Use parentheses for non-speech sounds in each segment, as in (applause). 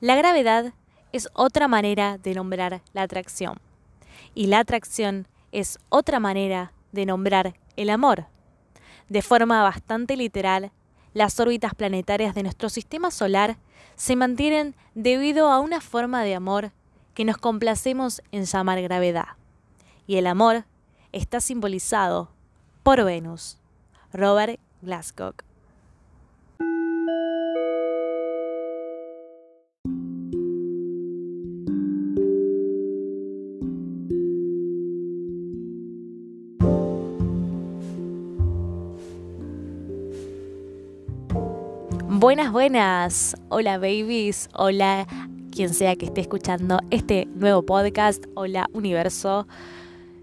La gravedad es otra manera de nombrar la atracción. Y la atracción es otra manera de nombrar el amor. De forma bastante literal, las órbitas planetarias de nuestro sistema solar se mantienen debido a una forma de amor que nos complacemos en llamar gravedad. Y el amor está simbolizado por Venus. Robert Glasscock. Buenas, buenas. Hola babies. Hola quien sea que esté escuchando este nuevo podcast. Hola universo.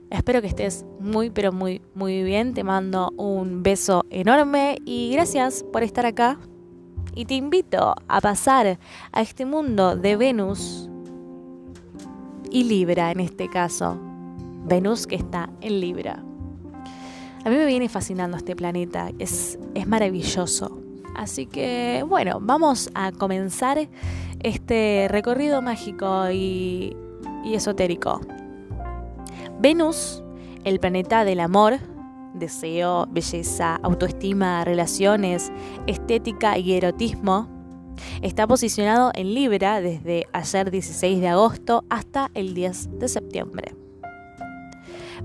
Espero que estés muy, pero muy, muy bien. Te mando un beso enorme y gracias por estar acá. Y te invito a pasar a este mundo de Venus y Libra en este caso. Venus que está en Libra. A mí me viene fascinando este planeta. Es, es maravilloso Así que bueno, vamos a comenzar este recorrido mágico y, esotérico. Venus, el planeta del amor, deseo, belleza, autoestima, relaciones, estética y erotismo, está posicionado en Libra desde ayer 16 de agosto hasta el 10 de septiembre.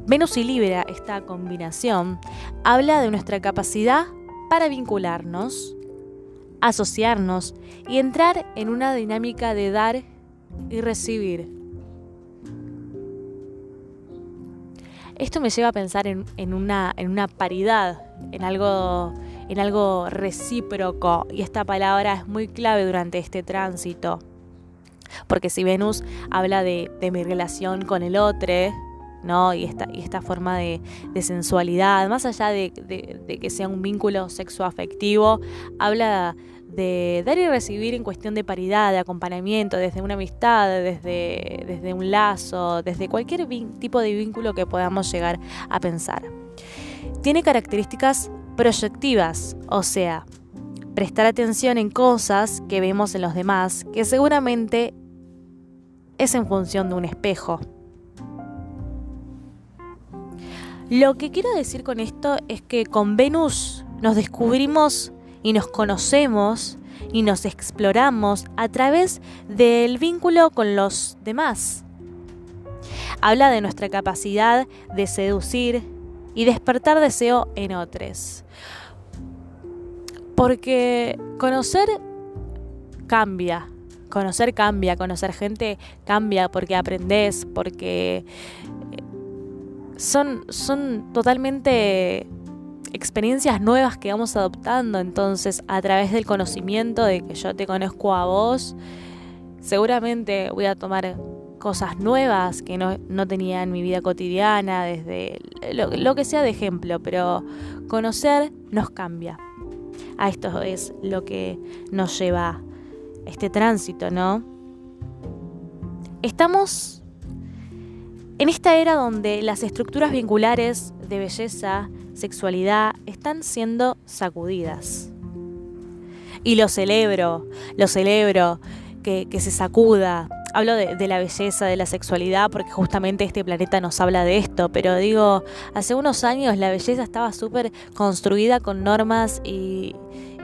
Venus y Libra, esta combinación, habla de nuestra capacidad para vincularnos, asociarnos y entrar en una dinámica de dar y recibir. Esto me lleva a pensar en, una, en una paridad, en algo, en algo recíproco, y esta palabra es muy clave durante este tránsito. Porque si Venus habla de, mi relación con el otro, ¿no? Y esta, y esta forma de, sensualidad, más allá de, que sea un vínculo sexoafectivo, habla de dar y recibir en cuestión de paridad, de acompañamiento, desde una amistad, desde, desde un lazo, desde cualquier tipo de vínculo que podamos llegar a pensar. Tiene características proyectivas, o sea, prestar atención en cosas que vemos en los demás, que seguramente es en función de un espejo. Lo que quiero decir con esto es que con Venus nos descubrimos y nos conocemos y nos exploramos a través del vínculo con los demás. Habla de nuestra capacidad de seducir y despertar deseo en otros. Porque conocer cambia, conocer cambia, conocer gente cambia porque aprendes, porque son, son totalmente experiencias nuevas que vamos adoptando. Entonces, a través del conocimiento de que yo te conozco a vos, seguramente voy a tomar cosas nuevas que no, tenía en mi vida cotidiana, desde lo, lo, que sea de ejemplo, pero conocer nos cambia. A esto es lo que nos lleva este tránsito, ¿no? Estamos en esta era donde las estructuras vinculares de belleza, sexualidad están siendo sacudidas. Y lo celebro, lo celebro, que, se sacuda. Hablo de, la belleza, de la sexualidad, porque justamente este planeta nos habla de esto, pero digo, hace unos años la belleza estaba súper construida con normas y,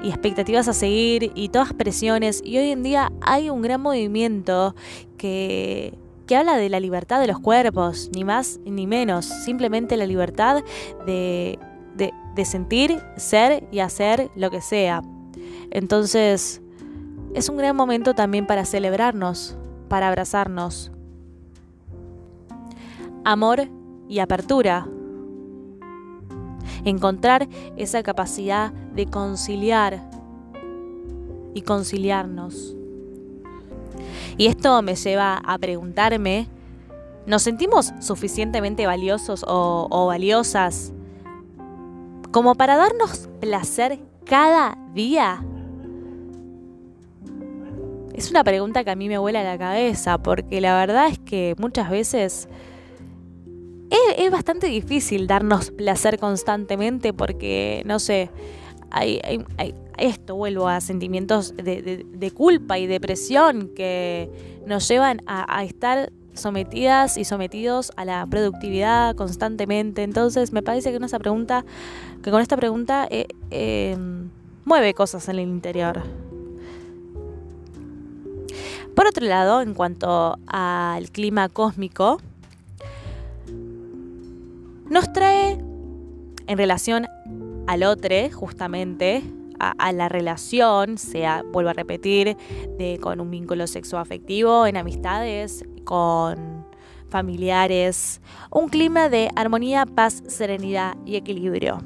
y expectativas a seguir y todas presiones, y hoy en día hay un gran movimiento que que habla de la libertad de los cuerpos, ni más ni menos, simplemente la libertad de, de, sentir, ser y hacer lo que sea. Entonces, es un gran momento también para celebrarnos, para abrazarnos. Amor y apertura. Encontrar esa capacidad de conciliar y conciliarnos. Y esto me lleva a preguntarme, ¿nos sentimos suficientemente valiosos o, valiosas como para darnos placer cada día? Es una pregunta que a mí me vuela la cabeza, porque la verdad es que muchas veces es, es, bastante difícil darnos placer constantemente, porque, no sé, hay, esto, vuelvo a sentimientos de, culpa y depresión que nos llevan a, estar sometidas y sometidos a la productividad constantemente. Entonces me parece que, esa pregunta, que con esta pregunta eh, em, mueve cosas en el interior. Por otro lado, en cuanto al clima cósmico, nos trae en relación al otro, justamente, a, la relación, sea, vuelvo a repetir, de, con un vínculo sexoafectivo, en amistades, con familiares, un clima de armonía, paz, serenidad y equilibrio.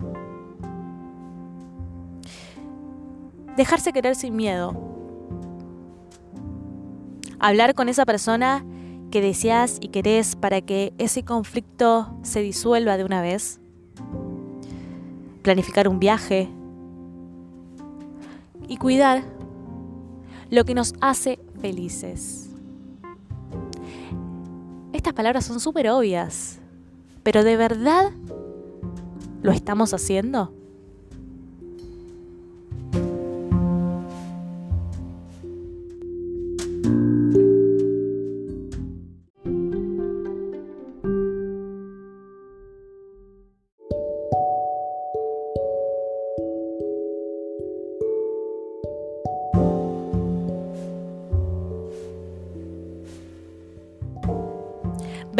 Dejarse querer sin miedo. Hablar con esa persona que deseas y querés para que ese conflicto se disuelva de una vez planificar un viaje y cuidar lo que nos hace felices. Estas palabras son súper obvias, pero ¿de verdad lo estamos haciendo?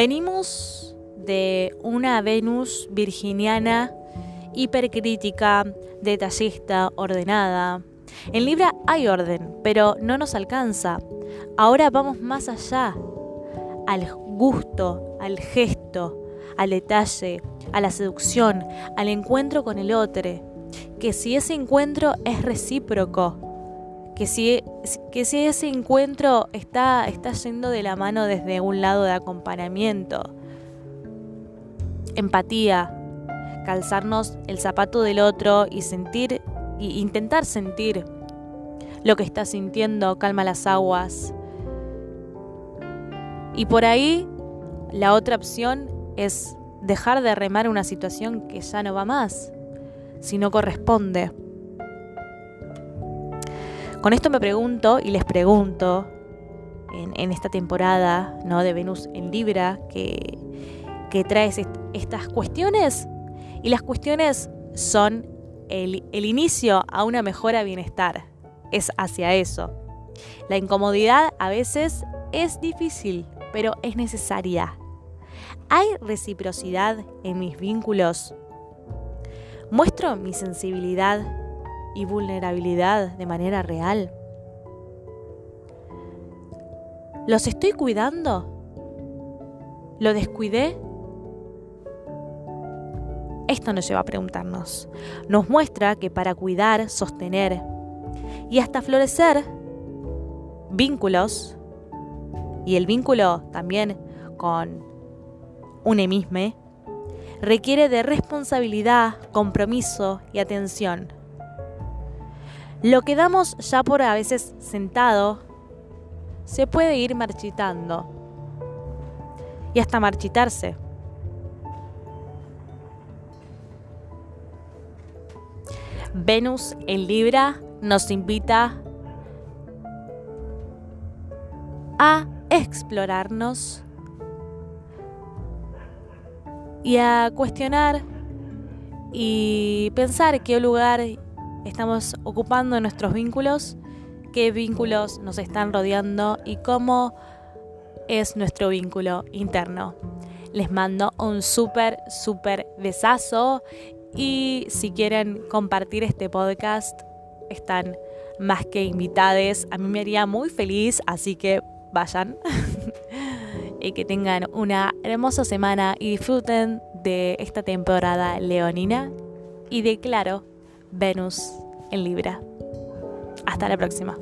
Venimos de una Venus virginiana hipercrítica, detallista, ordenada. En Libra hay orden, pero no nos alcanza. Ahora vamos más allá, al gusto, al gesto, al detalle, a la seducción, al encuentro con el otro. Que si ese encuentro es recíproco, que si, que si ese encuentro está, está yendo de la mano desde un lado de acompañamiento, empatía, calzarnos el zapato del otro y sentir, e intentar sentir lo que está sintiendo, calma las aguas. Y por ahí la otra opción es dejar de remar una situación que ya no va más, si no corresponde. Con esto me pregunto y les pregunto en, esta temporada ¿no? de Venus en Libra que, que trae estas cuestiones y las cuestiones son el, el inicio a una mejora bienestar. Es hacia eso. La incomodidad a veces es difícil, pero es necesaria. ¿Hay reciprocidad en mis vínculos? ¿Muestro mi sensibilidad y vulnerabilidad de manera real? ¿Los estoy cuidando? ¿Lo descuidé? Esto nos lleva a preguntarnos. Nos muestra que para cuidar, sostener y hasta florecer vínculos, y el vínculo también con un emisme, requiere de responsabilidad, compromiso y atención. Lo que damos ya por a veces sentado se puede ir marchitando y hasta marchitarse. Venus en Libra nos invita a explorarnos y a cuestionar y pensar qué lugar estamos ocupando nuestros vínculos, qué vínculos nos están rodeando y cómo es nuestro vínculo interno. Les mando un súper, súper besazo y si quieren compartir este podcast, están más que invitados. A mí me haría muy feliz, así que vayan. (laughs) y que tengan una hermosa semana y disfruten de esta temporada leonina y de claro Venus en Libra. Hasta la próxima.